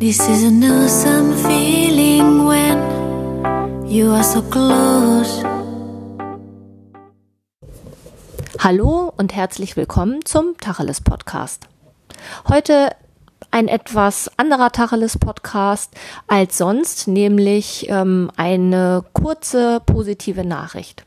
This is an awesome feeling when you are so close. Hallo und herzlich willkommen zum Tacheles Podcast. Heute ein etwas anderer Tacheles Podcast als sonst, nämlich ähm, eine kurze positive Nachricht.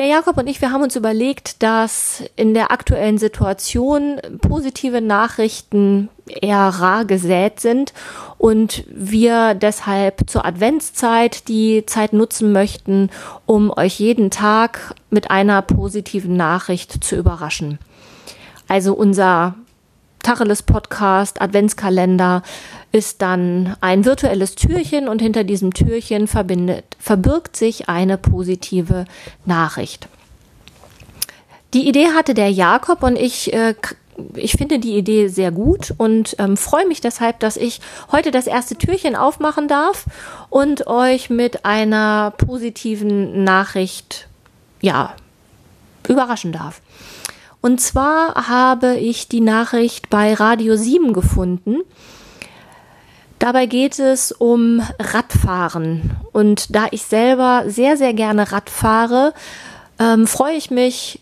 Der Jakob und ich, wir haben uns überlegt, dass in der aktuellen Situation positive Nachrichten eher rar gesät sind und wir deshalb zur Adventszeit die Zeit nutzen möchten, um euch jeden Tag mit einer positiven Nachricht zu überraschen. Also unser Tacheles Podcast, Adventskalender ist dann ein virtuelles Türchen und hinter diesem Türchen verbindet, verbirgt sich eine positive Nachricht. Die Idee hatte der Jakob und ich äh, ich finde die Idee sehr gut und ähm, freue mich deshalb, dass ich heute das erste Türchen aufmachen darf und euch mit einer positiven Nachricht, ja, überraschen darf. Und zwar habe ich die Nachricht bei Radio 7 gefunden. Dabei geht es um Radfahren. Und da ich selber sehr, sehr gerne Rad fahre, ähm, freue ich mich,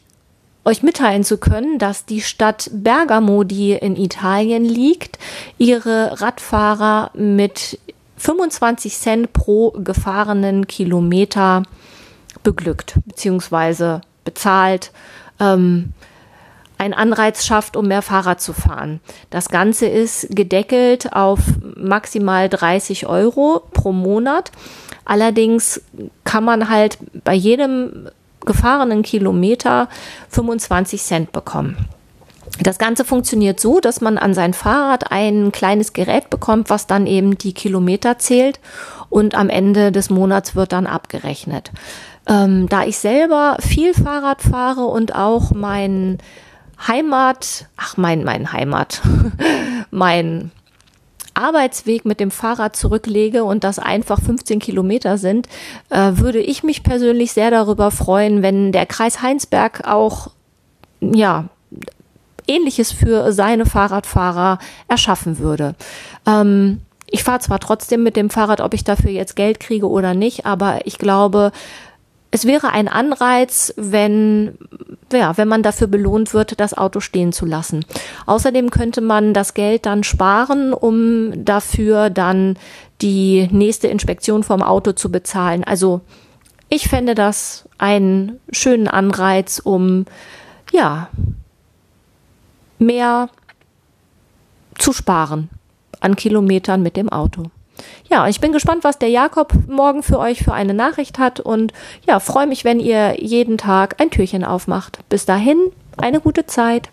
euch mitteilen zu können, dass die Stadt Bergamo, die in Italien liegt, ihre Radfahrer mit 25 Cent pro gefahrenen Kilometer beglückt bzw. bezahlt. Ähm, ein Anreiz schafft, um mehr Fahrrad zu fahren. Das Ganze ist gedeckelt auf maximal 30 Euro pro Monat. Allerdings kann man halt bei jedem gefahrenen Kilometer 25 Cent bekommen. Das Ganze funktioniert so, dass man an sein Fahrrad ein kleines Gerät bekommt, was dann eben die Kilometer zählt und am Ende des Monats wird dann abgerechnet. Ähm, da ich selber viel Fahrrad fahre und auch mein Heimat, ach mein, mein Heimat, mein Arbeitsweg mit dem Fahrrad zurücklege und das einfach 15 Kilometer sind, äh, würde ich mich persönlich sehr darüber freuen, wenn der Kreis Heinsberg auch, ja, Ähnliches für seine Fahrradfahrer erschaffen würde. Ähm, ich fahre zwar trotzdem mit dem Fahrrad, ob ich dafür jetzt Geld kriege oder nicht, aber ich glaube, es wäre ein Anreiz, wenn, ja, wenn man dafür belohnt wird, das Auto stehen zu lassen. Außerdem könnte man das Geld dann sparen, um dafür dann die nächste Inspektion vom Auto zu bezahlen. Also ich fände das einen schönen Anreiz, um ja mehr zu sparen an Kilometern mit dem Auto ja, ich bin gespannt, was der Jakob morgen für euch für eine Nachricht hat und ja, freue mich, wenn ihr jeden Tag ein Türchen aufmacht. Bis dahin, eine gute Zeit.